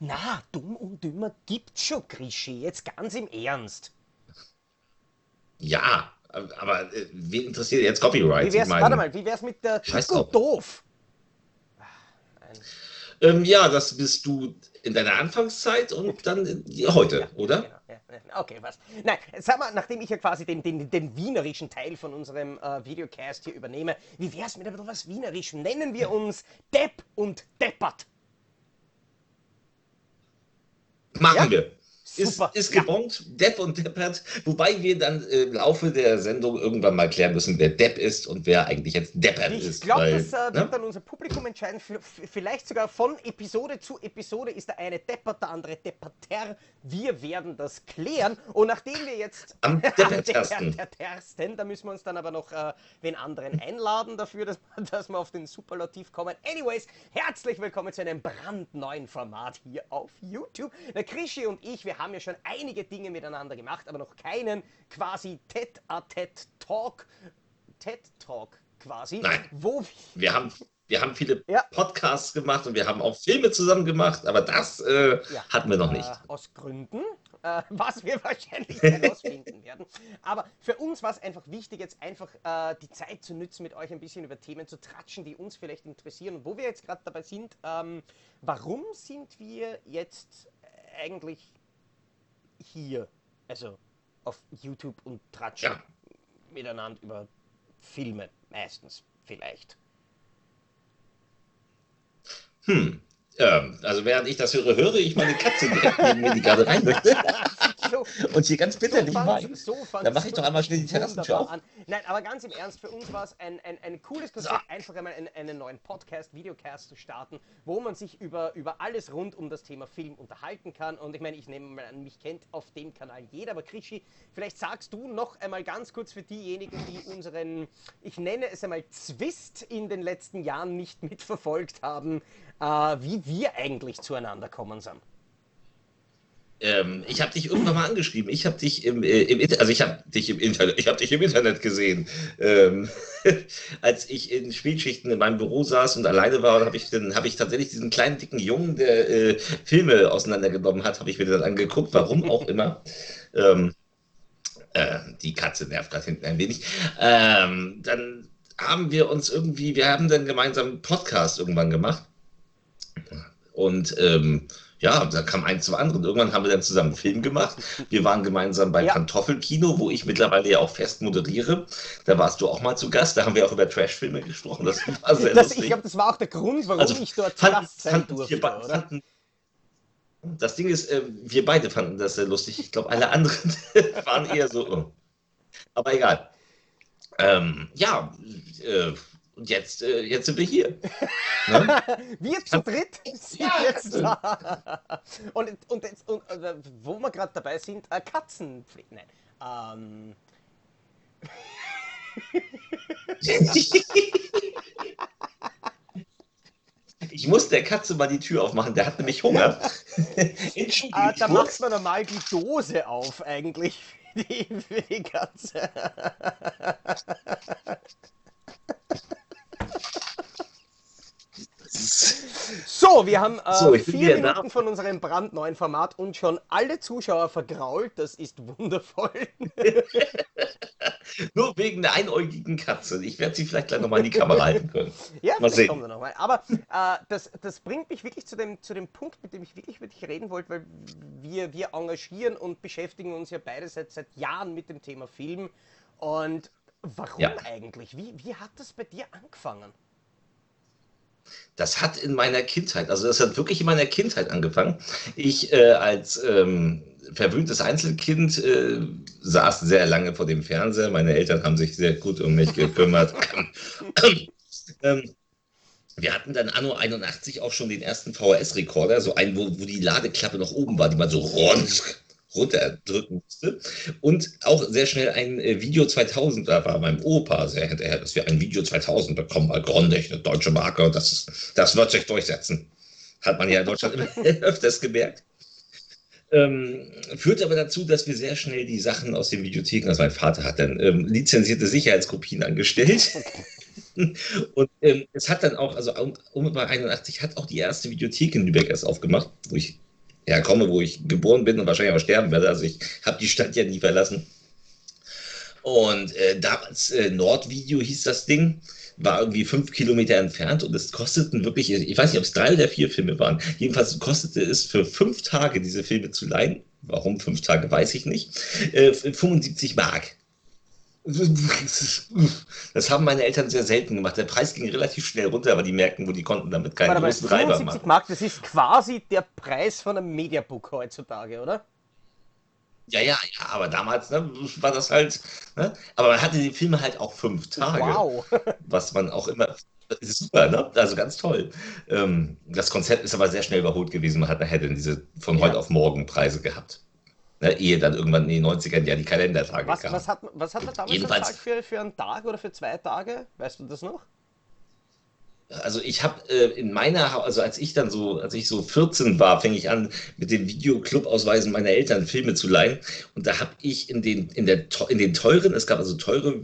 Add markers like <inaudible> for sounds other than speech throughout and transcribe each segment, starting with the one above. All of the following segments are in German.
Na, dumm und dümmer gibt's schon, Krischi. Jetzt ganz im Ernst. Ja, aber äh, wen interessiert jetzt Copyright? Wie wär's, warte mal, wie wär's mit der Scheiß Dick doof? Ähm, ja, das bist du in deiner Anfangszeit und dann heute, oder? Genau, ja, ja, okay, was? Nein, sag mal, nachdem ich ja quasi den, den, den wienerischen Teil von unserem äh, Videocast hier übernehme, wie wär's mit etwas Wienerischem? Nennen wir uns Depp und Deppert. Machen Ja? wir. Ist, ist ja. gebongt, Depp und Deppert, wobei wir dann im Laufe der Sendung irgendwann mal klären müssen, wer Depp ist und wer eigentlich jetzt Deppert Ich ist. glaube, weil, das äh, wird ne? dann unser Publikum entscheiden. Vielleicht sogar von Episode zu Episode ist der eine deppert, der andere depperter. Wir werden das klären. Und nachdem wir jetzt Am <laughs> deppertersten. deppertersten, da müssen wir uns dann aber noch äh, den anderen einladen dafür, dass, dass wir auf den Superlativ kommen. Anyways, herzlich willkommen zu einem brandneuen Format hier auf YouTube. Der Krischi und ich, wir haben ja schon einige Dinge miteinander gemacht, aber noch keinen quasi Tête-à-Tête-Talk. TED-Talk quasi, Nein. wo wir haben, wir haben viele Ja. Podcasts gemacht und wir haben auch Filme zusammen gemacht, aber das äh, Ja. hatten wir noch nicht. Äh, aus Gründen, äh, was wir <laughs> wahrscheinlich herausfinden werden. Aber für uns war es einfach wichtig, jetzt einfach äh, die Zeit zu nutzen, mit euch ein bisschen über Themen zu tratschen, die uns vielleicht interessieren. Und wo wir jetzt gerade dabei sind, ähm, warum sind wir jetzt eigentlich hier, also auf YouTube und tratschen Ja. miteinander über Filme meistens vielleicht. Hm. Ähm, also während ich das höre, höre ich meine Katze neben mir, die gerade rein möchte. <laughs> So, <laughs> Und hier ganz bitterlich fang's- meint. so Dann mache ich doch einmal schnell die Terrassentür auf. an. Nein, aber ganz im Ernst, für uns war es ein, ein, ein cooles Konzept, einfach einmal einen, einen neuen Podcast, Videocast zu starten, wo man sich über, über alles rund um das Thema Film unterhalten kann. Und ich meine, ich nehme mal an, mich kennt auf dem Kanal jeder, aber Krischi, vielleicht sagst du noch einmal ganz kurz für diejenigen, die unseren, ich nenne es einmal Zwist in den letzten Jahren nicht <laughs> mitverfolgt haben, äh, wie wir eigentlich zueinander kommen sind. Ähm, ich habe dich irgendwann mal angeschrieben. Ich habe dich im, äh, im Inter- also ich habe dich im Internet, ich habe dich im Internet gesehen. Ähm, <laughs> als ich in Spätschichten in meinem Büro saß und alleine war, habe ich dann habe ich tatsächlich diesen kleinen dicken Jungen, der äh, Filme auseinandergenommen hat, habe ich mir dann angeguckt, warum auch immer. Ähm, äh, die Katze nervt gerade hinten ein wenig. Ähm, dann haben wir uns irgendwie, wir haben dann gemeinsam einen Podcast irgendwann gemacht. Und ähm, ja, da kam eins zum anderen. Irgendwann haben wir dann zusammen einen Film gemacht. Wir waren gemeinsam bei Ja. Pantoffelkino, wo ich mittlerweile ja auch fest moderiere. Da warst du auch mal zu Gast. Da haben wir auch über Trashfilme gesprochen. Das war sehr Das, ich lustig. glaube, das war auch der Grund, warum Also, ich dort zu Fanden- Gast sein fanden durfte, oder? fanden- das Ding ist, äh, wir beide fanden das sehr lustig. Ich glaube, alle anderen <laughs> waren eher so. oh. Aber egal. Ähm, ja, äh, und jetzt, äh, jetzt sind wir hier. <laughs> Ne? Wir zu dritt sind Ja. jetzt da. Und, und, jetzt, und äh, wo wir gerade dabei sind, äh, Katzenpflege. Nein. Ähm, <laughs> Ich muss der Katze mal die Tür aufmachen, der hat nämlich Hunger. <laughs> Entschuldigung. da macht man normal die Dose auf, eigentlich, für die, für die Katze. So, wir haben äh, So, vier. Minuten von unserem brandneuen Format und schon alle Zuschauer vergrault. Das ist wundervoll. <laughs> Nur wegen der einäugigen Katze. Ich werde sie vielleicht gleich nochmal in die Kamera halten können. <laughs> Ja, Mal sehen. kommen wir nochmal. Aber äh, das, das bringt mich wirklich zu dem, zu dem Punkt, mit dem ich wirklich mit dir reden wollte, weil wir, wir engagieren und beschäftigen uns ja beide seit, seit Jahren mit dem Thema Film. Und warum Ja. eigentlich? Wie, wie hat das bei dir angefangen? Das hat in meiner Kindheit, also das hat wirklich in meiner Kindheit angefangen. Ich äh, als ähm, verwöhntes Einzelkind äh, saß sehr lange vor dem Fernseher. Meine Eltern haben sich sehr gut um mich gekümmert. <laughs> ähm, wir hatten dann Anno 81 auch schon den ersten VHS-Rekorder, so einen, wo, wo die Ladeklappe noch oben war, die man so rund runterdrücken musste. Und auch sehr schnell ein äh, Video 2000, da war meinem Opa sehr hinterher, dass wir ein Video 2000 bekommen, weil Grondech, eine deutsche Marke, das, ist, das wird sich durchsetzen. Hat man ja in Deutschland immer <laughs> öfters gemerkt. Ähm, führt aber dazu, dass wir sehr schnell die Sachen aus den Videotheken, also mein Vater hat dann ähm, lizenzierte Sicherheitskopien angestellt. <laughs> Und ähm, es hat dann auch, also um, um bei 81 hat auch die erste Videothek in Lübeck erst aufgemacht, wo ich herkomme, wo ich geboren bin und wahrscheinlich auch sterben werde. Also ich habe die Stadt ja nie verlassen. Und äh, damals äh, Nordvideo hieß das Ding, war irgendwie fünf Kilometer entfernt und es kosteten wirklich, ich weiß nicht, ob es drei oder vier Filme waren. Jedenfalls kostete es für fünf Tage diese Filme zu leihen. Warum fünf Tage, weiß ich nicht. Äh, 75 Mark. <laughs> Das haben meine Eltern sehr selten gemacht. Der Preis ging relativ schnell runter, aber die merkten, wo die konnten damit keinen Warte mal, großen Reiber 75 machen. Mark, das ist quasi der Preis von einem Mediabook heutzutage, oder? Ja, ja, ja, aber damals ne, war das halt. Ne? Aber man hatte die Filme halt auch fünf Tage. Wow. <laughs> was man auch immer. Das ist super, ne? Also ganz toll. Ähm, das Konzept ist aber sehr schnell überholt gewesen. Man hat nachher dann diese von Ja. heute auf morgen Preise gehabt. Ne? Ehe dann irgendwann in den 90ern ja die Kalendertage Was, kamen. was, hat, was hat er damals Jedenfalls- für, für einen Tag oder für zwei Tage? Weißt du das noch? Also ich habe äh, in meiner, also als ich dann so, als ich so 14 war, fing ich an, mit den Videoclub-Ausweisen meiner Eltern Filme zu leihen. Und da habe ich in den, in, der, in den teuren, es gab also teure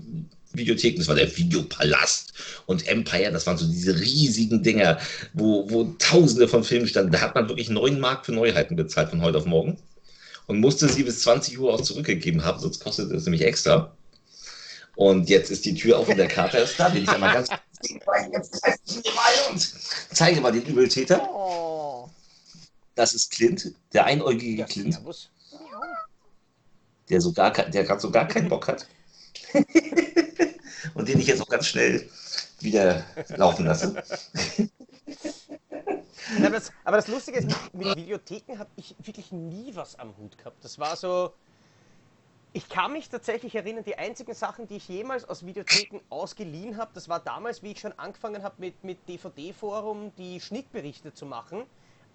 Videotheken, das war der Videopalast und Empire, das waren so diese riesigen Dinger, wo, wo tausende von Filmen standen. Da hat man wirklich 9 Mark für Neuheiten bezahlt von heute auf morgen und musste sie bis 20 Uhr auch zurückgegeben haben, sonst kostete es nämlich extra. Und jetzt ist die Tür auf und der Kater ist da, den ich einmal ganz und zeige mal den Übeltäter. Oh. Das ist Clint, der einäugige Clint, der so gar, der gerade so gar keinen Bock hat. und den ich jetzt auch ganz schnell wieder laufen lasse. Ja, aber, das, aber das Lustige ist, mit, mit Videotheken habe ich wirklich nie was am Hut gehabt. Das war so. Ich kann mich tatsächlich erinnern, die einzigen Sachen, die ich jemals aus Videotheken ausgeliehen habe, das war damals, wie ich schon angefangen habe, mit, mit DVD-Forum die Schnittberichte zu machen,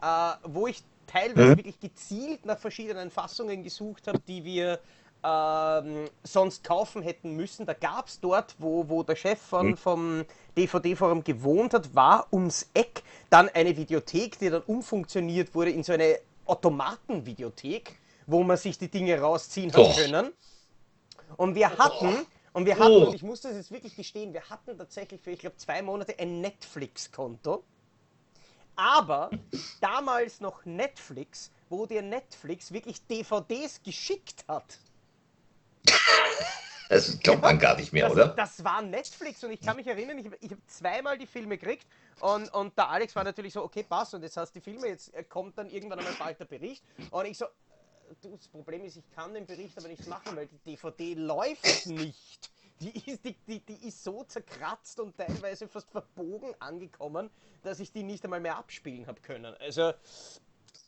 äh, wo ich teilweise Mhm. wirklich gezielt nach verschiedenen Fassungen gesucht habe, die wir ähm, sonst kaufen hätten müssen. Da gab es dort, wo, wo der Chef von, Mhm. vom DVD-Forum gewohnt hat, war ums Eck dann eine Videothek, die dann umfunktioniert wurde in so eine Automatenvideothek, wo man sich die Dinge rausziehen hat können. Und wir hatten, und wir hatten, Oh. und ich muss das jetzt wirklich gestehen, wir hatten tatsächlich für, ich glaube, zwei Monate ein Netflix-Konto. Aber damals noch Netflix, wo dir Netflix wirklich DVDs geschickt hat. <laughs> Das glaubt man gar nicht mehr, das, oder? das war Netflix und ich kann mich erinnern, ich, ich habe zweimal die Filme gekriegt und, und der Alex war natürlich so, okay, passt und jetzt hast du die Filme, jetzt äh, kommt dann irgendwann einmal bald der Bericht und ich so, du, das Problem ist, ich kann den Bericht aber nicht machen, weil die DVD läuft nicht. Die ist, die, die, die ist so zerkratzt und teilweise fast verbogen angekommen, dass ich die nicht einmal mehr abspielen habe können. Also,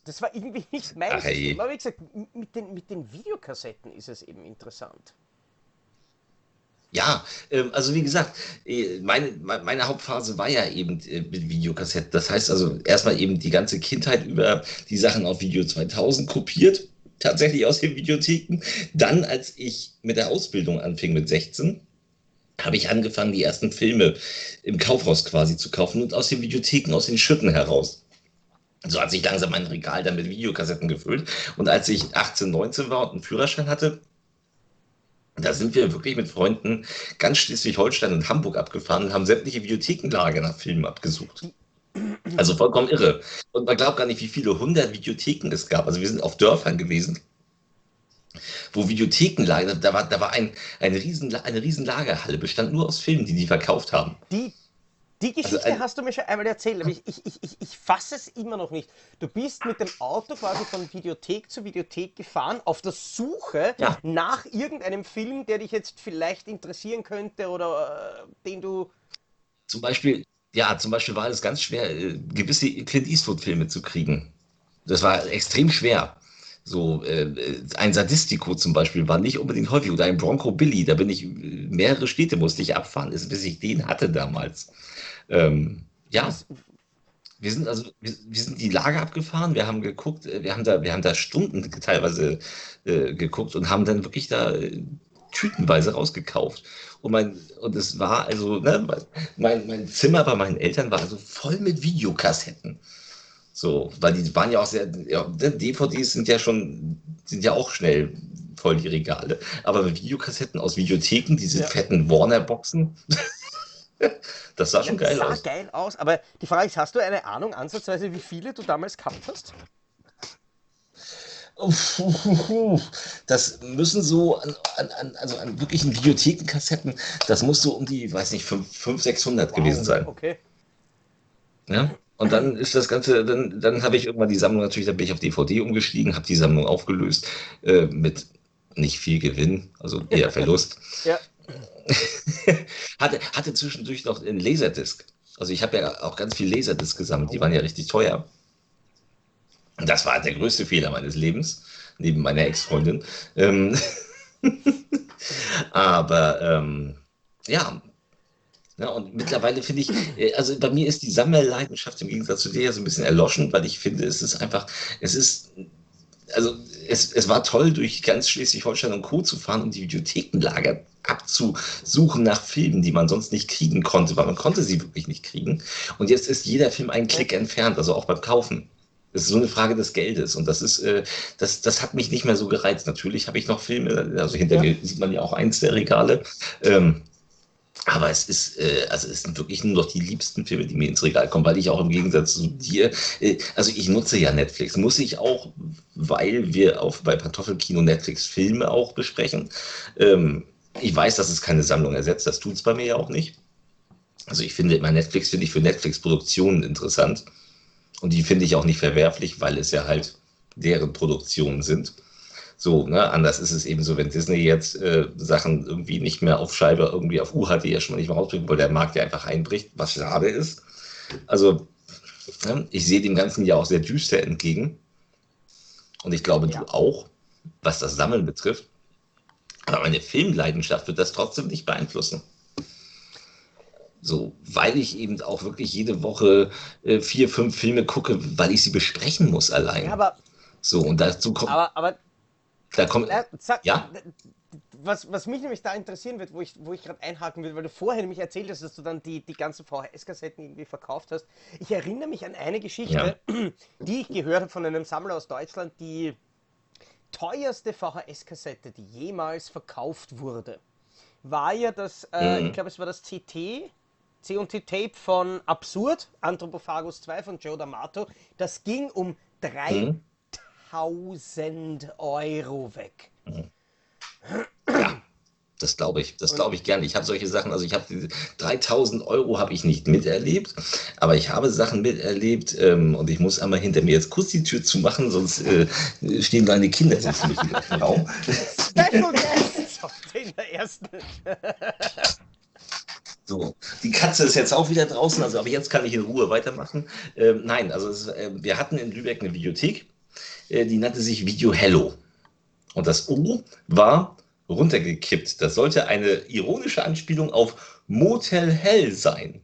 das war irgendwie nicht mein hey. System. Aber wie gesagt, mit den, mit den Videokassetten ist es eben interessant. Ja, ähm, also wie gesagt, äh, meine, me- meine Hauptphase war ja eben äh, mit Videokassetten. Das heißt also erstmal eben die ganze Kindheit über die Sachen auf Video 2000 kopiert, tatsächlich aus den Videotheken. Dann, als ich mit der Ausbildung anfing mit 16, habe ich angefangen, die ersten Filme im Kaufhaus quasi zu kaufen und aus den Videotheken, aus den Schütten heraus. So hat sich langsam mein Regal dann mit Videokassetten gefüllt. Und als ich 18, 19 war und einen Führerschein hatte, da sind wir wirklich mit Freunden ganz Schleswig-Holstein und Hamburg abgefahren und haben sämtliche Videothekenlager nach Filmen abgesucht. Also vollkommen irre. Und man glaubt gar nicht, wie viele hundert Videotheken es gab. Also wir sind auf Dörfern gewesen, wo Videotheken lagen. Da war, da war ein, ein riesen, eine riesen Lagerhalle, bestand nur aus Filmen, die die verkauft haben. Die, die Geschichte ein- hast du mir schon einmal erzählt, aber ich, ich, ich, ich, fasse es immer noch nicht. Du bist mit dem Auto quasi von Videothek zu Videothek gefahren, auf der Suche Ja. nach irgendeinem Film, der dich jetzt vielleicht interessieren könnte oder äh, den du. Zum Beispiel, ja, zum Beispiel war es ganz schwer, äh, gewisse Clint Eastwood-Filme zu kriegen. Das war extrem schwer. So, äh, ein Sadistico zum Beispiel war nicht unbedingt häufig oder ein Bronco Billy, da bin ich, äh, mehrere Städte musste ich abfahren, bis ich den hatte damals. Ähm, ja, wir sind also, wir, wir sind die Lager abgefahren, wir haben geguckt, äh, wir haben da, wir haben da Stunden teilweise äh, geguckt und haben dann wirklich da äh, tütenweise rausgekauft. Und mein, und es war also, ne, mein, mein Zimmer bei meinen Eltern war also voll mit Videokassetten. So, weil die waren ja auch sehr, ja, ne, DVDs sind ja schon, sind ja auch schnell voll die Regale. Aber mit Videokassetten aus Videotheken, diese Ja. fetten Warner-Boxen, <laughs> <laughs> Das sah schon geil sah aus. geil aus, aber die Frage ist, hast du eine Ahnung ansatzweise, wie viele du damals gehabt hast? Das müssen so an, an, an, also an wirklichen Videothekenkassetten, das muss so um die, weiß nicht, 500, 600 gewesen sein. Okay. Ja? Und dann ist das Ganze, dann, dann habe ich irgendwann die Sammlung natürlich, dann bin ich auf DVD umgestiegen, habe die Sammlung aufgelöst äh, mit nicht viel Gewinn, also eher <laughs> Verlust. Ja. <laughs> hatte, hatte zwischendurch noch einen Laserdisc. Also ich habe ja auch ganz viel Laserdisc gesammelt, die waren ja richtig teuer. Und das war der größte Fehler meines Lebens, neben meiner Ex-Freundin. Ähm, <laughs> aber ähm, ja, ja, und mittlerweile finde ich, äh, also bei mir ist die Sammelleidenschaft im Gegensatz zu dir ja so ein bisschen erloschen, weil ich finde, es ist einfach, es ist, also es, es war toll, durch ganz Schleswig-Holstein und Co. zu fahren und die Videothekenlager abzusuchen nach Filmen, die man sonst nicht kriegen konnte, weil man konnte sie wirklich nicht kriegen. Und jetzt ist jeder Film einen Klick entfernt, also auch beim Kaufen. Es ist so eine Frage des Geldes und das ist, äh, das, das hat mich nicht mehr so gereizt. Natürlich habe ich noch Filme, also hinter ja. mir sieht man ja auch eins der Regale. Ähm, aber es ist, äh, also es sind wirklich nur noch die liebsten Filme, die mir ins Regal kommen, weil ich auch im Gegensatz zu dir, äh, also ich nutze ja Netflix, muss ich auch, weil wir auf, bei Pantoffelkino Netflix Filme auch besprechen. Ähm, ich weiß, dass es keine Sammlung ersetzt, das tut es bei mir ja auch nicht. Also ich finde immer Netflix, finde ich für Netflix-Produktionen interessant. Und die finde ich auch nicht verwerflich, weil es ja halt deren Produktionen sind. So, ne, anders ist es eben so, wenn Disney jetzt äh, Sachen irgendwie nicht mehr auf Scheibe, irgendwie auf UHD ja schon mal nicht mehr rausbringt, weil der Markt ja einfach einbricht, was schade ist. Also, ne, ich sehe dem Ganzen ja auch sehr düster entgegen. Und ich glaube, ja. du auch, was das Sammeln betrifft. Aber meine Filmleidenschaft wird das trotzdem nicht beeinflussen. So, weil ich eben auch wirklich jede Woche äh, vier, fünf Filme gucke, weil ich sie besprechen muss allein. Ja, aber. So, und dazu kommt. Aber, aber. Da kommt. Na, sag, ja. Was, was mich nämlich da interessieren wird, wo ich, wo ich gerade einhaken will, weil du vorher nämlich erzählt hast, dass du dann die, die ganzen VHS-Kassetten irgendwie verkauft hast. Ich erinnere mich an eine Geschichte, ja. die ich gehört habe von einem Sammler aus Deutschland, die teuerste VHS-Kassette, die jemals verkauft wurde, war ja das, äh, mhm. ich glaube, es war das CT, C&T-Tape von Absurd, Anthropophagus 2 von Joe D'Amato. Das ging um 3000 mhm. Euro weg. Mhm. <clears throat> Ja, das glaube ich. Das glaube ich gerne. Ich habe solche Sachen, also ich habe 3000 Euro habe ich nicht miterlebt, aber ich habe Sachen miterlebt ähm, und ich muss einmal hinter mir jetzt kurz die Tür zu machen, sonst äh, stehen deine Kinder jetzt nicht wieder im Raum. <laughs> So, die Katze ist jetzt auch wieder draußen, also aber jetzt kann ich in Ruhe weitermachen. Ähm, nein, also es, äh, wir hatten in Lübeck eine Videothek, äh, die nannte sich Video Hello. Und das O war runtergekippt. Das sollte eine ironische Anspielung auf Motel Hell sein.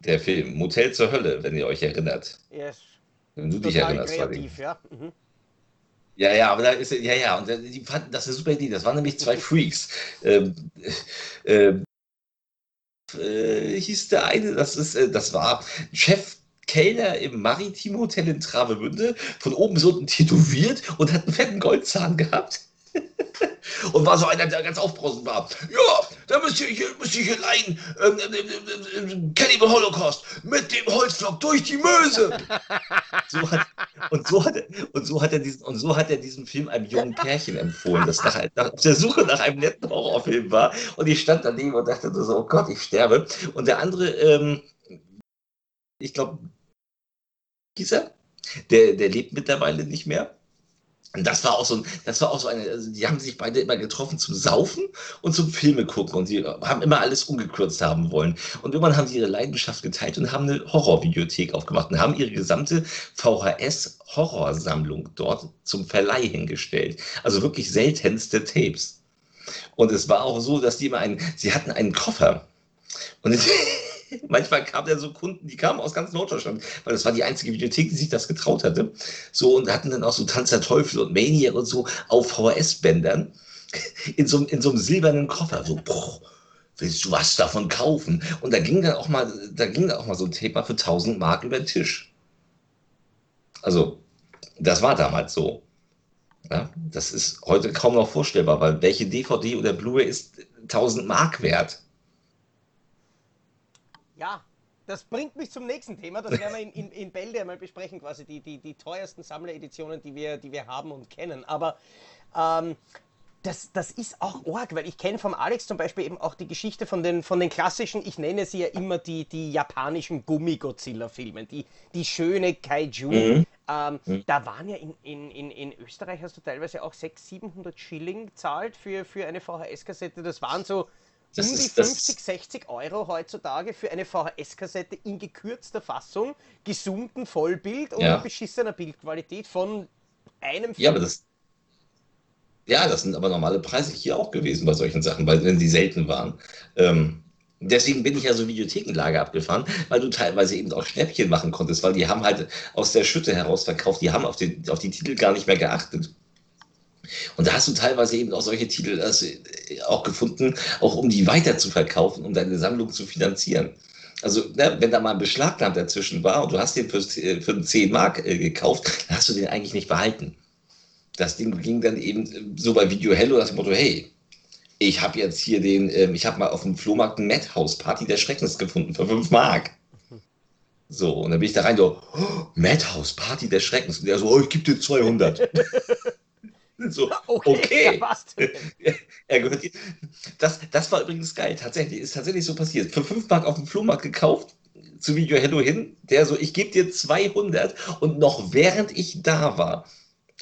Der Film Motel zur Hölle, wenn ihr euch erinnert. Yes. Wenn du dich erinnerst. Kreativ, ja. Mhm. Ja, ja, aber da ist ja, ja, und die fanden das eine super Idee. Das waren nämlich zwei <laughs> Freaks. Ähm, äh, äh, hieß der eine, das ist, äh, das war Chef Kellner im Maritim Hotel in Travemünde, von oben bis unten tätowiert und hat einen fetten Goldzahn gehabt. Und war so einer, der ganz aufbrausend war. Ja, da müsst ihr hier, müsst ihr hier leihen. Ähm, ähm, ähm, Cannibal Holocaust mit dem Holzflock durch die Möse. so hat, und, so hat, und, so hat er diesen, und so hat er diesen Film einem jungen Pärchen empfohlen, das nach, nach, auf der Suche nach einem netten Horrorfilm war. Und ich stand daneben und dachte so, oh Gott, ich sterbe. Und der andere, ähm, ich glaube, dieser, der, der lebt mittlerweile nicht mehr. Und das war auch so, das war auch so eine, also die haben sich beide immer getroffen zum Saufen und zum Filme gucken und die haben immer alles ungekürzt haben wollen. Und irgendwann haben sie ihre Leidenschaft geteilt und haben eine Horrorvideothek aufgemacht und haben ihre gesamte VHS-Horrorsammlung dort zum Verleih hingestellt. Also wirklich seltenste Tapes. Und es war auch so, dass die immer einen, sie hatten einen Koffer. Und <laughs> Manchmal kamen ja so Kunden, die kamen aus ganz Norddeutschland, weil das war die einzige Bibliothek, die sich das getraut hatte. So und hatten dann auch so Tanz der Teufel und Maniac und so auf VHS-Bändern <laughs> in so, in so einem silbernen Koffer. So, boah, willst du was davon kaufen? Und da ging dann auch mal, da ging dann auch mal so ein Thema für 1000 Mark über den Tisch. Also, das war damals so. Ja, das ist heute kaum noch vorstellbar, weil welche DVD oder Blu-ray ist 1000 Mark wert? Ja, das bringt mich zum nächsten Thema. Das werden wir in, in, in Bälde einmal besprechen, quasi die, die, die teuersten Sammlereditionen, die wir, die wir haben und kennen. Aber ähm, das, das ist auch arg, weil ich kenne vom Alex zum Beispiel eben auch die Geschichte von den, von den klassischen, ich nenne sie ja immer die, die japanischen Gummi-Godzilla-Filmen, die, die schöne Kaiju. Mhm. Ähm, mhm. Da waren ja in, in, in, in Österreich hast du teilweise auch 600, 700 Schilling gezahlt für, für eine VHS-Kassette. Das waren so das um die 50, 60 Euro heutzutage für eine VHS-Kassette in gekürzter Fassung, gesummten Vollbild und ja. beschissener Bildqualität von einem Film. Ja, aber das, ja, das sind aber normale Preise hier auch gewesen bei solchen Sachen, weil wenn sie selten waren. Ähm, deswegen bin ich ja so Videothekenlager abgefahren, weil du teilweise eben auch Schnäppchen machen konntest, weil die haben halt aus der Schütte heraus verkauft, die haben auf die, auf die Titel gar nicht mehr geachtet. Und da hast du teilweise eben auch solche Titel also, auch gefunden, auch um die weiter zu verkaufen, um deine Sammlung zu finanzieren. Also, ne, wenn da mal ein Beschlagnahmt dazwischen war und du hast den für, für 10 Mark äh, gekauft, dann hast du den eigentlich nicht behalten das Ding ging dann eben so bei Video Hello, das Motto, hey, ich habe jetzt hier den, ähm, ich habe mal auf dem Flohmarkt ein Madhouse Party der Schreckens gefunden für 5 Mark. So, und dann bin ich da rein, so, oh, Madhouse Party der Schreckens. Und der so, oh, ich gebe dir 200. <laughs> so, <laughs> okay. okay. er <laughs> gehört das, das war übrigens geil. Tatsächlich, ist tatsächlich so passiert. Für 5 Mark auf dem Flohmarkt gekauft, zu Video Hello hin, der so, ich gebe dir 200 und noch während ich da war,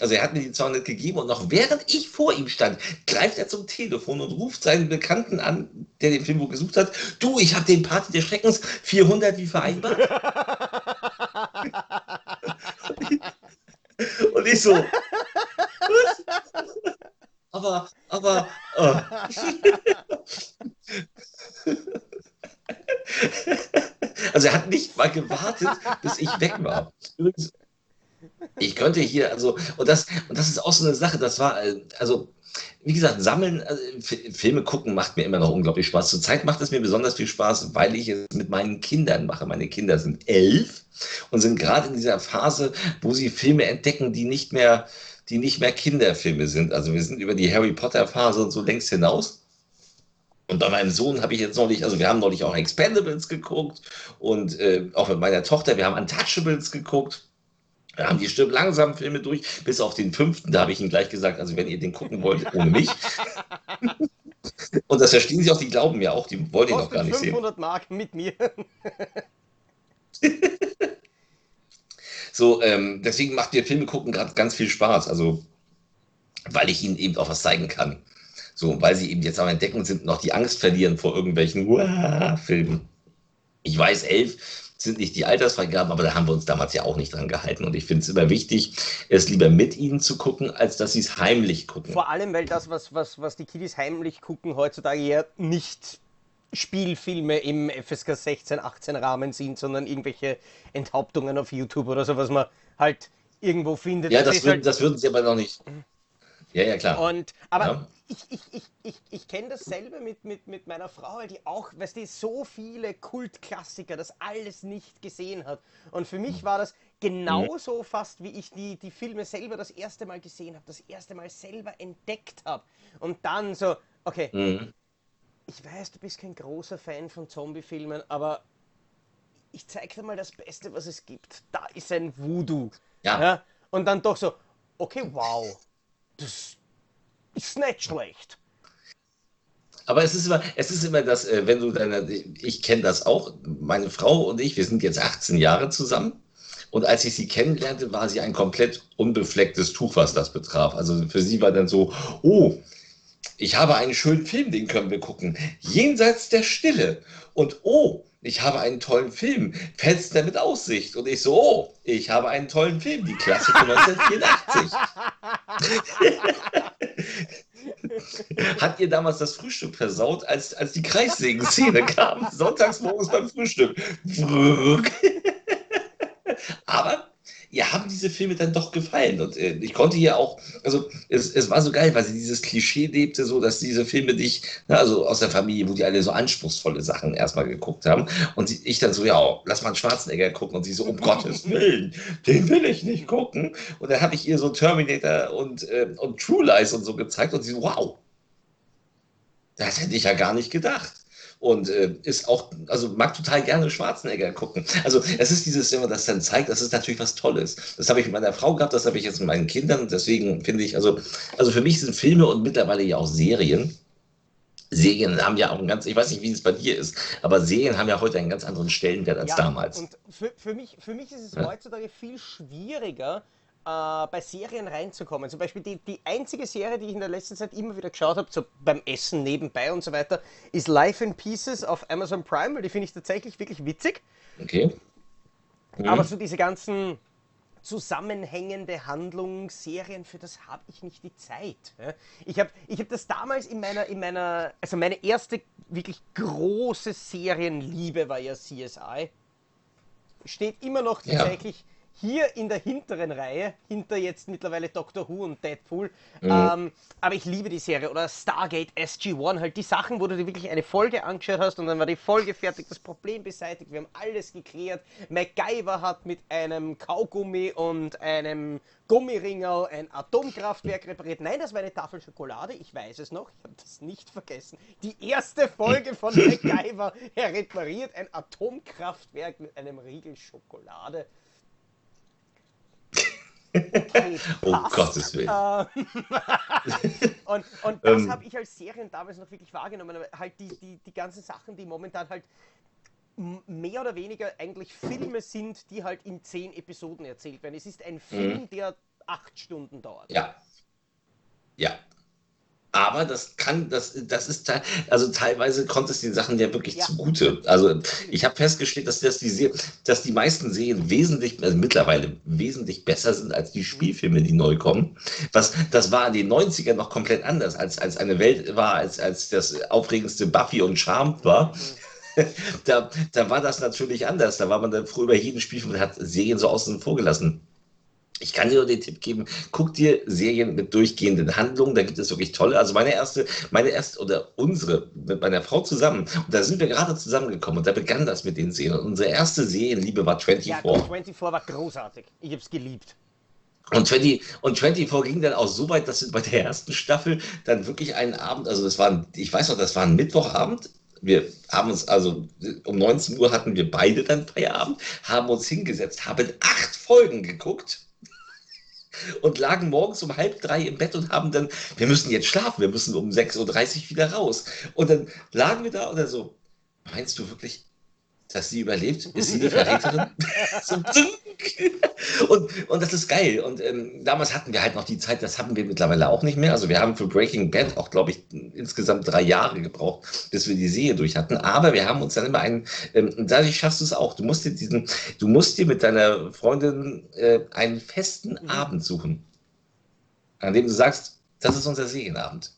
also er hat mir die 200 gegeben und noch während ich vor ihm stand, greift er zum Telefon und ruft seinen Bekannten an, der den Film gesucht hat. Du, ich habe den Party des Schreckens 400 wie vereinbart. und ich so. <laughs> Aber, aber. Oh. <laughs> Also er hat nicht mal gewartet, bis ich weg war. Übrigens, ich könnte hier, also, und das, und das ist auch so eine Sache, das war, äh, also, wie gesagt, sammeln, also, Filme gucken macht mir immer noch unglaublich Spaß. Zurzeit macht es mir besonders viel Spaß, weil ich es mit meinen Kindern mache. Meine Kinder sind elf und sind gerade in dieser Phase, wo sie Filme entdecken, die nicht mehr, die nicht mehr Kinderfilme sind. Also wir sind über die Harry Potter Phase und so längst hinaus. Und bei meinem Sohn habe ich jetzt neulich, also wir haben neulich auch Expendables geguckt und äh, auch mit meiner Tochter, wir haben Untouchables geguckt. Wir haben die Stirb langsam Filme durch, bis auf den fünften. Da habe ich ihm gleich gesagt, also wenn ihr den gucken wollt, ohne mich. Und das verstehen sie auch, die glauben mir auch, die wollen ihn noch gar nicht 500 sehen. 500 Mark mit mir. <laughs> so, ähm, deswegen macht mir Filme gucken gerade ganz viel Spaß. Also, weil ich ihnen eben auch was zeigen kann. So, weil sie eben jetzt am Entdecken sind noch die Angst verlieren vor irgendwelchen Filmen. Ich weiß, elf sind nicht die Altersfreigaben, aber da haben wir uns damals ja auch nicht dran gehalten. Und ich finde es immer wichtig, es lieber mit ihnen zu gucken, als dass sie es heimlich gucken. Vor allem, weil das, was, was, was die Kiddies heimlich gucken, heutzutage ja nicht Spielfilme im FSK 16, 18 Rahmen sind, sondern irgendwelche Enthauptungen auf YouTube oder so, was man halt irgendwo findet. Ja, das, das, würden, halt das würden sie aber noch nicht. Ja, ja, klar. Und, aber ja ich, ich, ich, ich, ich kenne dasselbe mit, mit, mit meiner Frau, weil die auch, weißt du, so viele Kultklassiker, das alles nicht gesehen hat. Und für mich war das genauso mhm. fast, wie ich die, die Filme selber das erste Mal gesehen habe, das erste Mal selber entdeckt habe. Und dann so, okay, mhm. Ich weiß, du bist kein großer Fan von Zombie-Filmen, aber ich zeig dir mal das Beste, was es gibt. Da ist ein Voodoo. Ja. ja? Und dann doch so, okay, wow. Das, ist nicht schlecht. Aber es ist immer, es ist immer das, äh, wenn du deine, ich kenne das auch, meine Frau und ich, wir sind jetzt 18 Jahre zusammen. Und als ich sie kennenlernte, war sie ein komplett unbeflecktes Tuch, was das betraf. Also für sie war dann so, oh, ich habe einen schönen Film, den können wir gucken. Jenseits der Stille. Und oh, ich habe einen tollen Film, Fenster mit Aussicht. Und ich so, oh, ich habe einen tollen Film, die Klasse von 1984. <laughs> Hat ihr damals das Frühstück versaut, als, als die Kreissägen-Szene kam? Sonntags morgens beim Frühstück. Aber ihr haben diese Filme dann doch gefallen. Und äh, ich konnte hier auch, also es, es war so geil, weil sie dieses Klischee lebte, so dass diese Filme dich, na, also aus der Familie, wo die alle so anspruchsvolle Sachen erstmal geguckt haben. Und ich dann so, ja, lass mal einen Schwarzenegger gucken. Und sie so, um <laughs> Gottes Willen, den will ich nicht gucken. Und dann habe ich ihr so Terminator und, äh, und True Lies und so gezeigt. Und sie so, wow, das hätte ich ja gar nicht gedacht. Und äh, ist auch, also mag total gerne Schwarzenegger gucken. Also es ist dieses, wenn man das dann zeigt, das ist natürlich was Tolles. Das habe ich mit meiner Frau gehabt, das habe ich jetzt mit meinen Kindern. Deswegen finde ich, also, also für mich sind Filme und mittlerweile ja auch Serien Serien haben ja auch ein ganz, ich weiß nicht, wie es bei dir ist, aber Serien haben ja heute einen ganz anderen Stellenwert als ja, damals. Und für, für, mich, für mich ist es ja. heutzutage viel schwieriger, äh, bei Serien reinzukommen. Zum Beispiel die, die einzige Serie, die ich in der letzten Zeit immer wieder geschaut habe, so beim Essen nebenbei und so weiter, ist Life in Pieces auf Amazon Prime, weil die finde ich tatsächlich wirklich witzig. Okay. Mhm. Aber so diese ganzen zusammenhängende Handlungsserien, für das habe ich nicht die Zeit. Ich habe ich hab das damals in meiner, in meiner, also meine erste wirklich große Serienliebe war ja CSI. Steht immer noch tatsächlich hier in der hinteren Reihe, hinter jetzt mittlerweile Doctor Who und Deadpool. Mhm. Ähm, aber ich liebe die Serie. Oder Stargate SG-1, halt die Sachen, wo du dir wirklich eine Folge angeschaut hast und dann war die Folge fertig, das Problem beseitigt, wir haben alles geklärt. MacGyver hat mit einem Kaugummi und einem Gummiringel ein Atomkraftwerk repariert. Nein, das war eine Tafel Schokolade, ich weiß es noch, ich habe das nicht vergessen. Die erste Folge von <laughs> MacGyver, er repariert ein Atomkraftwerk mit einem Riegel Schokolade. Oh <laughs> Gottes Willen. Ähm, <laughs> und, und das ähm, habe ich als Serien damals noch wirklich wahrgenommen. Halt die, die, die ganzen Sachen, die momentan halt mehr oder weniger eigentlich Filme sind, die halt in zehn Episoden erzählt werden. Es ist ein Film, mhm. der acht Stunden dauert. Ja. Ja. Aber das kann, das, das ist, also teilweise kommt es den Sachen ja wirklich ja. zugute. Also ich habe festgestellt, dass, dass, die, dass die meisten Serien wesentlich, also mittlerweile wesentlich besser sind als die Spielfilme, die neu kommen. Was, das war in den 90ern noch komplett anders, als, als eine Welt war, als, als das aufregendste Buffy und Charmed war. <laughs> Da, da war das natürlich anders. Da war man dann früher über jeden Spielfilm und hat Serien so außen vor gelassen. Ich kann dir nur den Tipp geben, guck dir Serien mit durchgehenden Handlungen, da gibt es wirklich tolle. Also meine erste, meine erste oder unsere mit meiner Frau zusammen, und da sind wir gerade zusammengekommen und da begann das mit den Serien. Und unsere erste Serienliebe war 24. Ja, 24 war großartig. Ich hab's geliebt. Und 20, und 24 ging dann auch so weit, dass wir bei der ersten Staffel dann wirklich einen Abend, also das war, ich weiß noch, das war ein Mittwochabend, wir haben uns also um 19 Uhr hatten wir beide dann Feierabend, haben uns hingesetzt, haben acht Folgen geguckt und lagen morgens um halb drei im Bett und haben dann, wir müssen jetzt schlafen, wir müssen um 6.30 Uhr wieder raus. Und dann lagen wir da und dann so, meinst du wirklich, dass sie überlebt? Ist sie die Verräterin? <laughs> und, und das ist geil. Und ähm, damals hatten wir halt noch die Zeit, das haben wir mittlerweile auch nicht mehr. Also wir haben für Breaking Bad auch, glaube ich, insgesamt drei Jahre gebraucht, bis wir die Serie durch hatten. Aber wir haben uns dann immer einen, ähm, dadurch schaffst du es auch. Du musst dir diesen, du musst dir mit deiner Freundin äh, einen festen mhm. Abend suchen, an dem du sagst, das ist unser Serienabend.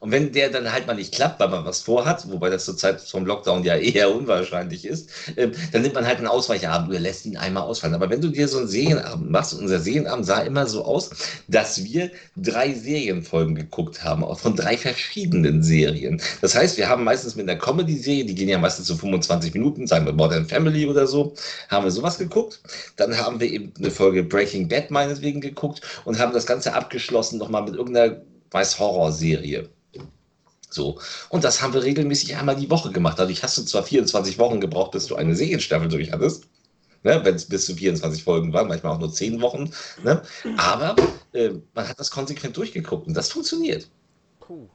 Und wenn der dann halt mal nicht klappt, weil man was vorhat, wobei das zurzeit vom Lockdown ja <laughs> eher unwahrscheinlich ist, äh, dann nimmt man halt einen Ausweichabend oder lässt ihn einmal ausfallen. Aber wenn du dir so einen Serienabend machst, unser Serienabend sah immer so aus, dass wir drei Serienfolgen geguckt haben, auch von drei verschiedenen Serien. Das heißt, wir haben meistens mit einer Comedy-Serie, die gehen ja meistens so 25 Minuten, sagen wir Modern Family oder so, haben wir sowas geguckt. Dann haben wir eben eine Folge Breaking Bad meinetwegen geguckt und haben das Ganze abgeschlossen nochmal mit irgendeiner weiß Horrorserie. So. Und das haben wir regelmäßig einmal die Woche gemacht. Dadurch hast du zwar 24 Wochen gebraucht, bis du eine Serienstaffel durch hattest. Ne, wenn es bis zu 24 Folgen waren, manchmal auch nur 10 Wochen. Ne? Aber äh, man hat das konsequent durchgeguckt und das funktioniert. Puh.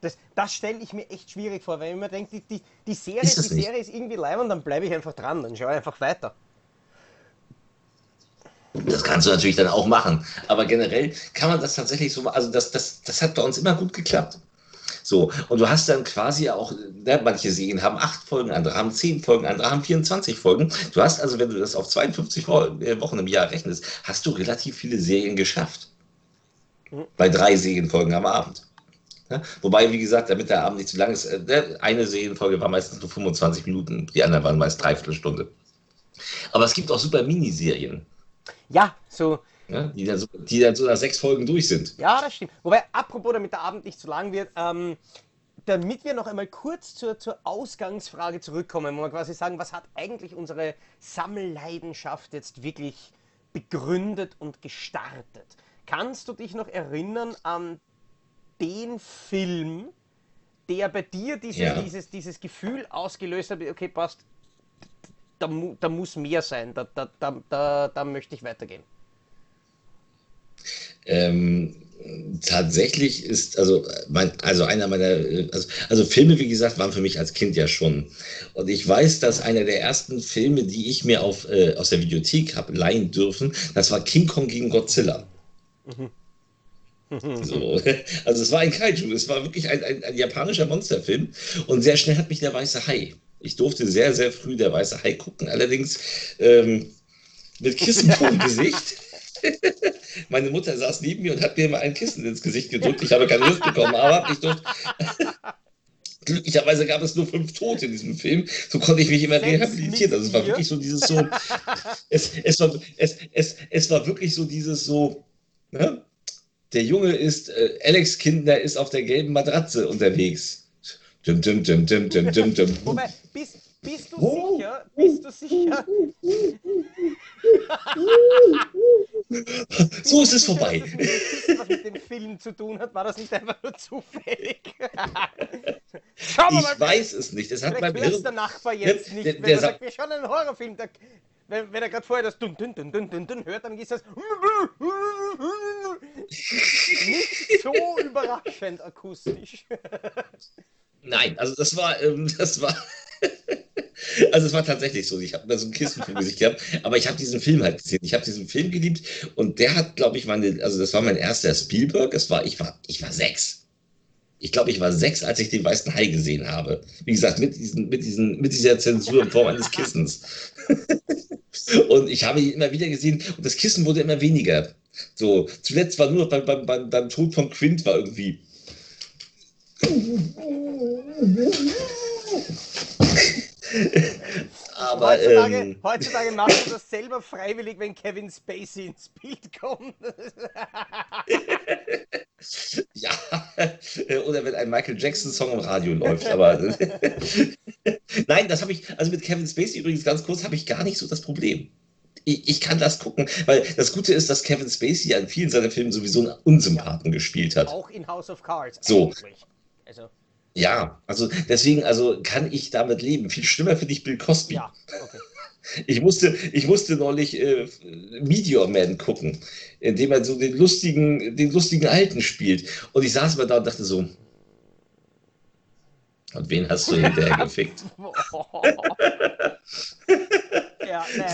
Das, das stelle ich mir echt schwierig vor, weil ich mir denke, die, die, die, Serie, ist die Serie ist irgendwie live und dann bleibe ich einfach dran, dann schaue ich einfach weiter. Das kannst du natürlich dann auch machen. Aber generell kann man das tatsächlich so, also das, das, das hat bei uns immer gut geklappt. So, und du hast dann quasi auch, ne, manche Serien haben acht Folgen, andere haben zehn Folgen, andere haben 24 Folgen. Du hast also, wenn du das auf 52 äh, Wochen im Jahr rechnest, hast du relativ viele Serien geschafft. Mhm. Bei drei Serienfolgen am Abend. Ja, wobei, wie gesagt, damit der Abend nicht zu lang ist, äh, ne, eine Serienfolge war meistens nur 25 Minuten, die anderen waren meist dreiviertel Stunde. Aber es gibt auch super Miniserien. Ja, so Ne? Die, dann so, die dann so nach sechs Folgen durch sind. Ja, das stimmt. Wobei, apropos, damit der Abend nicht zu lang wird, ähm, damit wir noch einmal kurz zur, zur Ausgangsfrage zurückkommen, wo wir quasi sagen, was hat eigentlich unsere Sammelleidenschaft jetzt wirklich begründet und gestartet? Kannst du dich noch erinnern an den Film, der bei dir dieses, Ja. dieses, dieses Gefühl ausgelöst hat, okay, passt, da, da muss mehr sein, da, da, da, da, da möchte ich weitergehen. Ähm, tatsächlich ist, also, mein, also einer meiner, also, also Filme, wie gesagt, waren für mich als Kind ja schon. Und ich weiß, dass einer der ersten Filme, die ich mir auf, äh, aus der Videothek habe leihen dürfen, das war King Kong gegen Godzilla. So. Also es war ein Kaiju, es war wirklich ein, ein, ein japanischer Monsterfilm und sehr schnell hat mich der weiße Hai. Ich durfte sehr, sehr früh der weiße Hai gucken, allerdings ähm, mit Kissen vor dem Gesicht. <laughs> <laughs> Meine Mutter saß neben mir und hat mir immer ein Kissen ins Gesicht gedrückt. Ich habe keine Luft bekommen, aber ich durfte. <laughs> Glücklicherweise gab es nur fünf Tote in diesem Film. So konnte ich mich immer rehabilitieren. Also es war wirklich so dieses so. <laughs> Es, es, war, es, es, es war wirklich so dieses so. Ne? Der Junge ist, äh, Alex Kinder ist auf der gelben Matratze unterwegs. Dim, dim, dim, dim, dim, dim, dim. Wobei, bist, bist du sicher, bist du sicher, <laughs> So ist es vorbei. das was mit dem Film zu tun hat? War das nicht einfach nur zufällig? <laughs> Schauen wir mal, Ich weiß es nicht. Es hat mein Hirn. der Nachbar jetzt Der- nicht, der- wenn der er sa- sagt, wir schauen einen Horrorfilm. Der, wenn, wenn er gerade vorher das dun dun dun dun dun dun hört, dann ist das nicht so <laughs> überraschend akustisch. Nein, also das war, ähm, das war, also es war tatsächlich so. Ich habe da so ein Kissen vor Gesicht gehabt, aber ich habe diesen Film halt gesehen. Ich habe diesen Film geliebt und der hat, glaube ich, meine, also das war mein erster Spielberg. Es war, ich war, ich war sechs. Ich glaube, ich war sechs, als ich den weißen Hai gesehen habe. Wie gesagt, mit, diesen, mit, diesen, mit dieser Zensur in Form eines Kissens. <laughs> und ich habe ihn immer wieder gesehen und das Kissen wurde immer weniger. So, zuletzt war nur noch beim, beim, beim, beim Tod von Quint war irgendwie. <laughs> Aber heutzutage, ähm, heutzutage machst du das selber freiwillig, wenn Kevin Spacey ins Bild kommt. <laughs> ja, oder wenn ein Michael Jackson Song im Radio läuft. Aber <laughs> nein, das habe ich, also mit Kevin Spacey übrigens ganz kurz, habe ich gar nicht so das Problem. Ich, kann das gucken, weil das Gute ist, dass Kevin Spacey an vielen seiner Filmen sowieso einen Unsympathen gespielt hat. Auch in House of Cards. So. Also, Ja, also deswegen, also kann ich damit leben. Viel schlimmer finde ich Bill Cosby. ja, okay. <laughs> Ich musste, ich musste neulich äh, Meteor Man gucken, in dem er so den lustigen, den lustigen Alten spielt. Und ich saß mal da und dachte so, und wen hast du hinterher <laughs> gefickt? <laughs> ja, nein.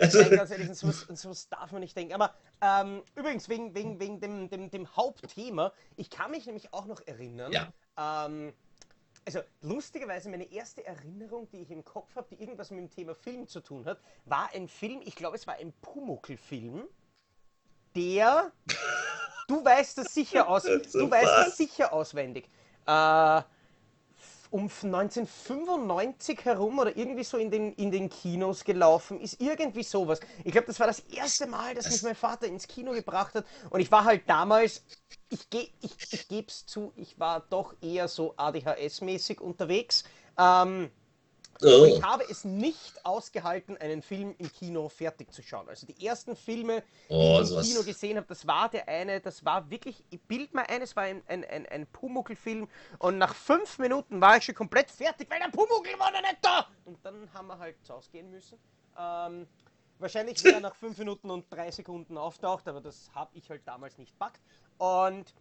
Also, Nein, ganz ehrlich, so, so darf man nicht denken. Aber ähm, übrigens, wegen, wegen, wegen dem, dem, dem Hauptthema, ich kann mich nämlich auch noch erinnern. Ja. Ähm, also lustigerweise, meine erste Erinnerung, die ich im Kopf habe, die irgendwas mit dem Thema Film zu tun hat, war ein Film, ich glaube, es war ein Pumuckl-Film, der. <laughs> Du weißt das sicher aus. Du weißt das sicher auswendig. Äh, um 1995 herum oder irgendwie so in den, in den Kinos gelaufen ist. Irgendwie sowas. Ich glaube, das war das erste Mal, dass mich mein Vater ins Kino gebracht hat. Und ich war halt damals, ich, ge, ich, ich gebe es zu, ich war doch eher so ADHS-mäßig unterwegs. Ähm, und ich habe es nicht ausgehalten, einen Film im Kino fertig zu schauen. Also die ersten Filme, die Oh, ich im. Kino gesehen habe, das war der eine, das war wirklich, ich bild mal ein, es war ein, ein, ein, ein Pumuckl-Film und nach fünf Minuten war ich schon komplett fertig, weil der Pumuckl war noch nicht da! Und dann haben wir halt ausgehen müssen. Ähm, wahrscheinlich, wenn er nach fünf Minuten und drei Sekunden auftaucht, aber das habe ich halt damals nicht packt. Und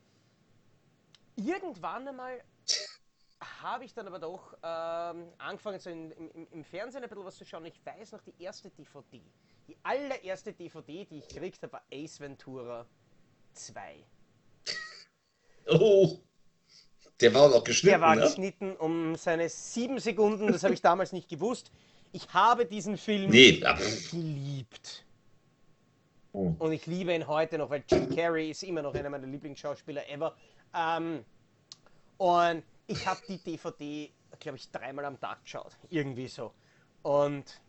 irgendwann einmal habe ich dann aber doch ähm, angefangen, so in, im, im Fernsehen ein bisschen was zu schauen. Ich weiß noch, die erste DVD, die allererste DVD, die ich gekriegt habe, war Ace Ventura 2. oh, der war auch geschnitten, Der war ne? geschnitten um seine sieben Sekunden, das habe ich damals nicht gewusst. Ich habe diesen Film Nee, geliebt. Oh. Und ich liebe ihn heute noch, weil Jim Carrey ist immer noch einer meiner Lieblingsschauspieler ever. Ähm, und ich habe die DVD, glaube ich, dreimal am Tag geschaut. Irgendwie so. Und,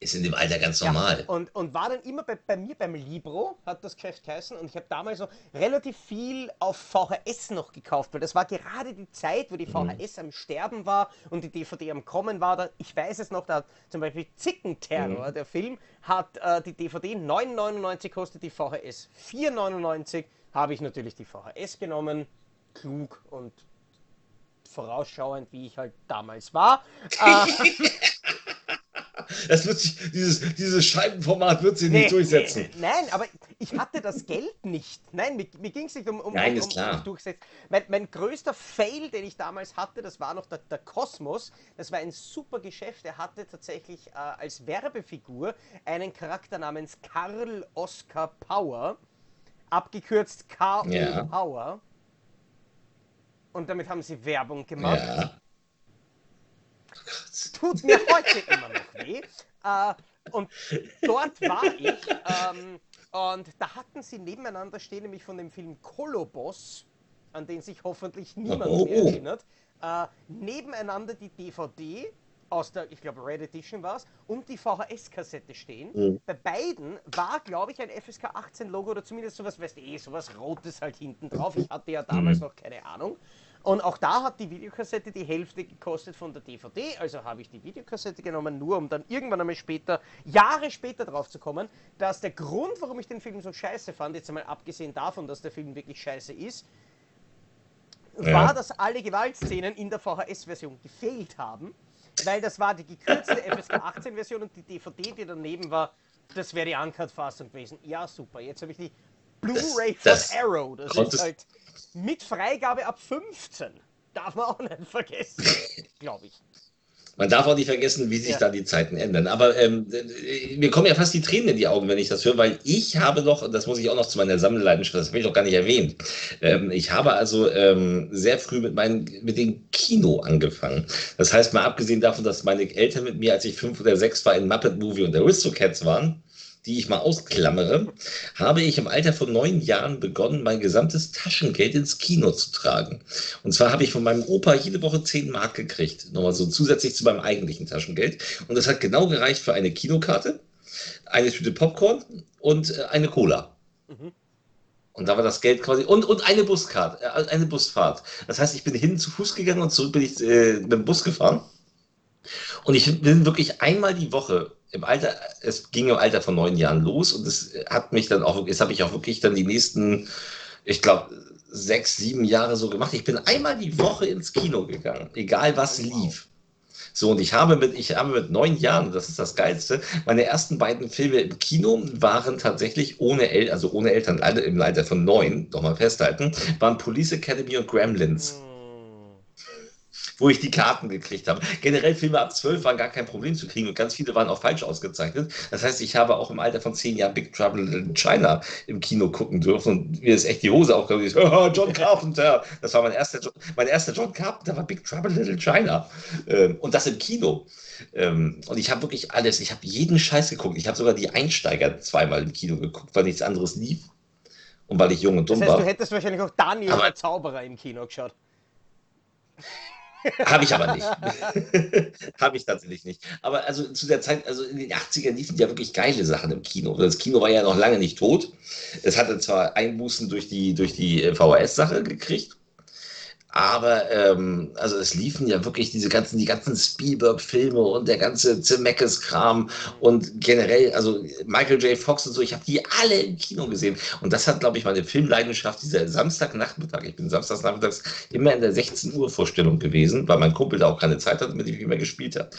Ist in dem Alter ganz ja, normal. und, und war dann immer bei, bei mir beim Libro, hat das Geschäft geheißen. Und ich habe damals so relativ viel auf VHS noch gekauft, weil das war gerade die Zeit, wo die VHS am Sterben war und die DVD am Kommen war. Da, ich weiß es noch, da hat zum Beispiel Zickenterror, der Film, hat äh, die DVD 9,99 kostet die VHS 4,99. Habe ich natürlich die VHS genommen, klug und vorausschauend, wie ich halt damals war. <laughs> äh, Das wird sich, dieses, dieses Scheibenformat wird sich nicht durchsetzen. Nee, nein, aber ich hatte das Geld nicht. Nein, mir, mir ging es nicht um, um, Nein, um, um, ums Durchsetzen. Mein, mein größter Fail, den ich damals hatte, das war noch der, der Kosmos. Das war ein super Geschäft. Er hatte tatsächlich äh, als Werbefigur einen Charakter namens Karl Oscar Power, abgekürzt K.O. Ja. Power. Und damit haben sie Werbung gemacht Ja. tut mir heute immer noch weh. Äh, und dort war ich. Ähm, und da hatten sie nebeneinander stehen, nämlich von dem Film Kolobos, an den sich hoffentlich niemand Oh, mehr oh. erinnert, äh, nebeneinander die DVD aus der, ich glaube, Red Edition war es, und die VHS-Kassette stehen. Mhm. Bei beiden war, glaube ich, ein FSK 18-Logo oder zumindest sowas, weißt du, eh, sowas Rotes halt hinten drauf. Ich hatte ja damals noch keine Ahnung. Und auch da hat die Videokassette die Hälfte gekostet von der DVD, also habe ich die Videokassette genommen, nur um dann irgendwann einmal später, Jahre später drauf zu kommen, dass der Grund, warum ich den Film so scheiße fand, jetzt einmal abgesehen davon, dass der Film wirklich scheiße ist, Ja. war, dass alle Gewaltszenen in der VHS-Version gefehlt haben, weil das war die gekürzte FSK 18-Version und die DVD, die daneben war, das wäre die Uncut-Fassung gewesen. Ja, super. Jetzt habe ich die Blu-ray von das Arrow. Das ist halt mit Freigabe ab 15. Darf man auch nicht vergessen, <laughs> glaube ich. Man darf auch nicht vergessen, wie sich Ja. da die Zeiten ändern. Aber ähm, äh, mir kommen ja fast die Tränen in die Augen, wenn ich das höre, weil ich habe doch, und das muss ich auch noch zu meiner Sammelleidenschaft, das habe ich doch gar nicht erwähnt. Ähm, ich habe also ähm, sehr früh mit, meinem, mit dem Kino angefangen. Das heißt, mal abgesehen davon, dass meine Eltern mit mir, als ich fünf oder sechs war, in Muppet Movie und Aristocats waren, die ich mal ausklammere, habe ich im Alter von neun Jahren begonnen, mein gesamtes Taschengeld ins Kino zu tragen. Und zwar habe ich von meinem Opa jede Woche 10 Mark gekriegt. Nochmal so zusätzlich zu meinem eigentlichen Taschengeld. Und das hat genau gereicht für eine Kinokarte, eine Tüte Popcorn und äh, eine Cola. Mhm. Und da war das Geld quasi. Und, und eine Buskarte, äh, eine Busfahrt. Das heißt, ich bin hin zu Fuß gegangen und zurück bin ich äh, mit dem Bus gefahren. Und ich bin wirklich einmal die Woche im Alter, es ging im Alter von neun Jahren los und es hat mich dann auch, das habe ich auch wirklich dann die nächsten, ich glaube, sechs, sieben Jahre so gemacht. Ich bin einmal die Woche ins Kino gegangen, egal was lief. So, und ich habe mit, ich habe mit neun Jahren, das ist das Geilste, meine ersten beiden Filme im Kino waren tatsächlich ohne El also ohne Eltern, alle im Alter von neun, nochmal festhalten, waren Police Academy und Gremlins Hm. Wo ich die Karten gekriegt habe. Generell Filme ab 12 waren gar kein Problem zu kriegen und ganz viele waren auch falsch ausgezeichnet. Das heißt, ich habe auch im Alter von 10 Jahren Big Trouble in China im Kino gucken dürfen und mir ist echt die Hose aufgegangen. <laughs> "Oh, John Carpenter. Das war mein erster, Jo- mein erster John Carpenter, war Big Trouble Little China. Ähm, Und das im Kino. Ähm, Und ich habe wirklich alles, ich habe jeden Scheiß geguckt. Ich habe sogar die Einsteiger zweimal im Kino geguckt, weil nichts anderes lief. Und weil ich jung und Das dumm heißt, du war. hättest wahrscheinlich auch Daniel Aber- der Zauberer im Kino geschaut. Habe ich aber nicht. <laughs> Habe ich tatsächlich nicht. Aber also zu der Zeit, also in den 80ern liefen ja wirklich geile Sachen im Kino. Das Kino war ja noch lange nicht tot. Es hatte zwar Einbußen durch die, durch die äh, VHS-Sache gekriegt, aber ähm, also es liefen ja wirklich diese ganzen, die ganzen Spielberg-Filme und der ganze Zemeckis-Kram und generell, also Michael J. Fox und so, ich habe die alle im Kino gesehen. Und das hat, glaube ich, meine Filmleidenschaft, dieser Samstagnachmittag, ich bin samstagsnachmittags immer in der 16 Uhr Vorstellung gewesen, weil mein Kumpel da auch keine Zeit hatte, mit dem ich immer gespielt habe.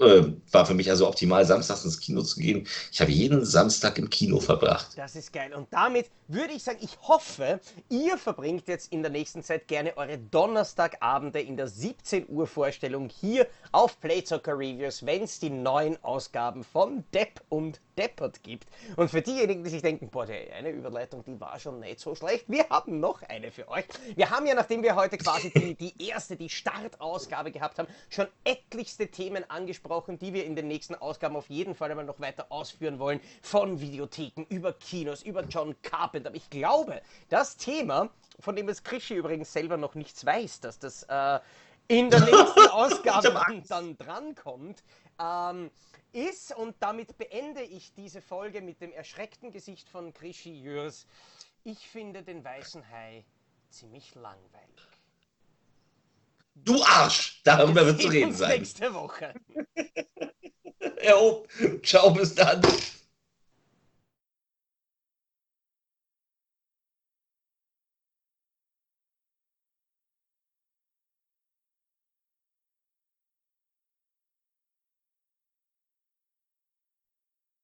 Äh, war für mich also optimal, samstags ins Kino zu gehen. Ich habe jeden Samstag im Kino verbracht. Das ist geil. Und damit würde ich sagen, ich hoffe, ihr verbringt jetzt in der nächsten Zeit gerne eure Donnerstagabende in der 17 Uhr Vorstellung hier auf Playzocker Reviews, wenn es die neuen Ausgaben von Depp und Deppert gibt. Und für diejenigen, die sich denken, boah, die eine Überleitung, die war schon nicht so schlecht, wir haben noch eine für euch. Wir haben ja, nachdem wir heute quasi die, die erste, die Startausgabe gehabt haben, schon etlichste Themen angesprochen, die wir in den nächsten Ausgaben auf jeden Fall einmal noch weiter ausführen wollen. Von Videotheken über Kinos, über John Carpenter. Ich glaube, das Thema, von dem das Krischi übrigens selber noch nichts weiß, dass das äh, in der <laughs> nächsten Ausgabe dann, dann drankommt, ähm, ist, und damit beende ich diese Folge mit dem erschreckten Gesicht von Krischi Jürs, ich finde den weißen Hai ziemlich langweilig. Du Arsch! Darüber wird zu reden sein. nächste Woche. <laughs> Ja, oh. Ciao, bis dann.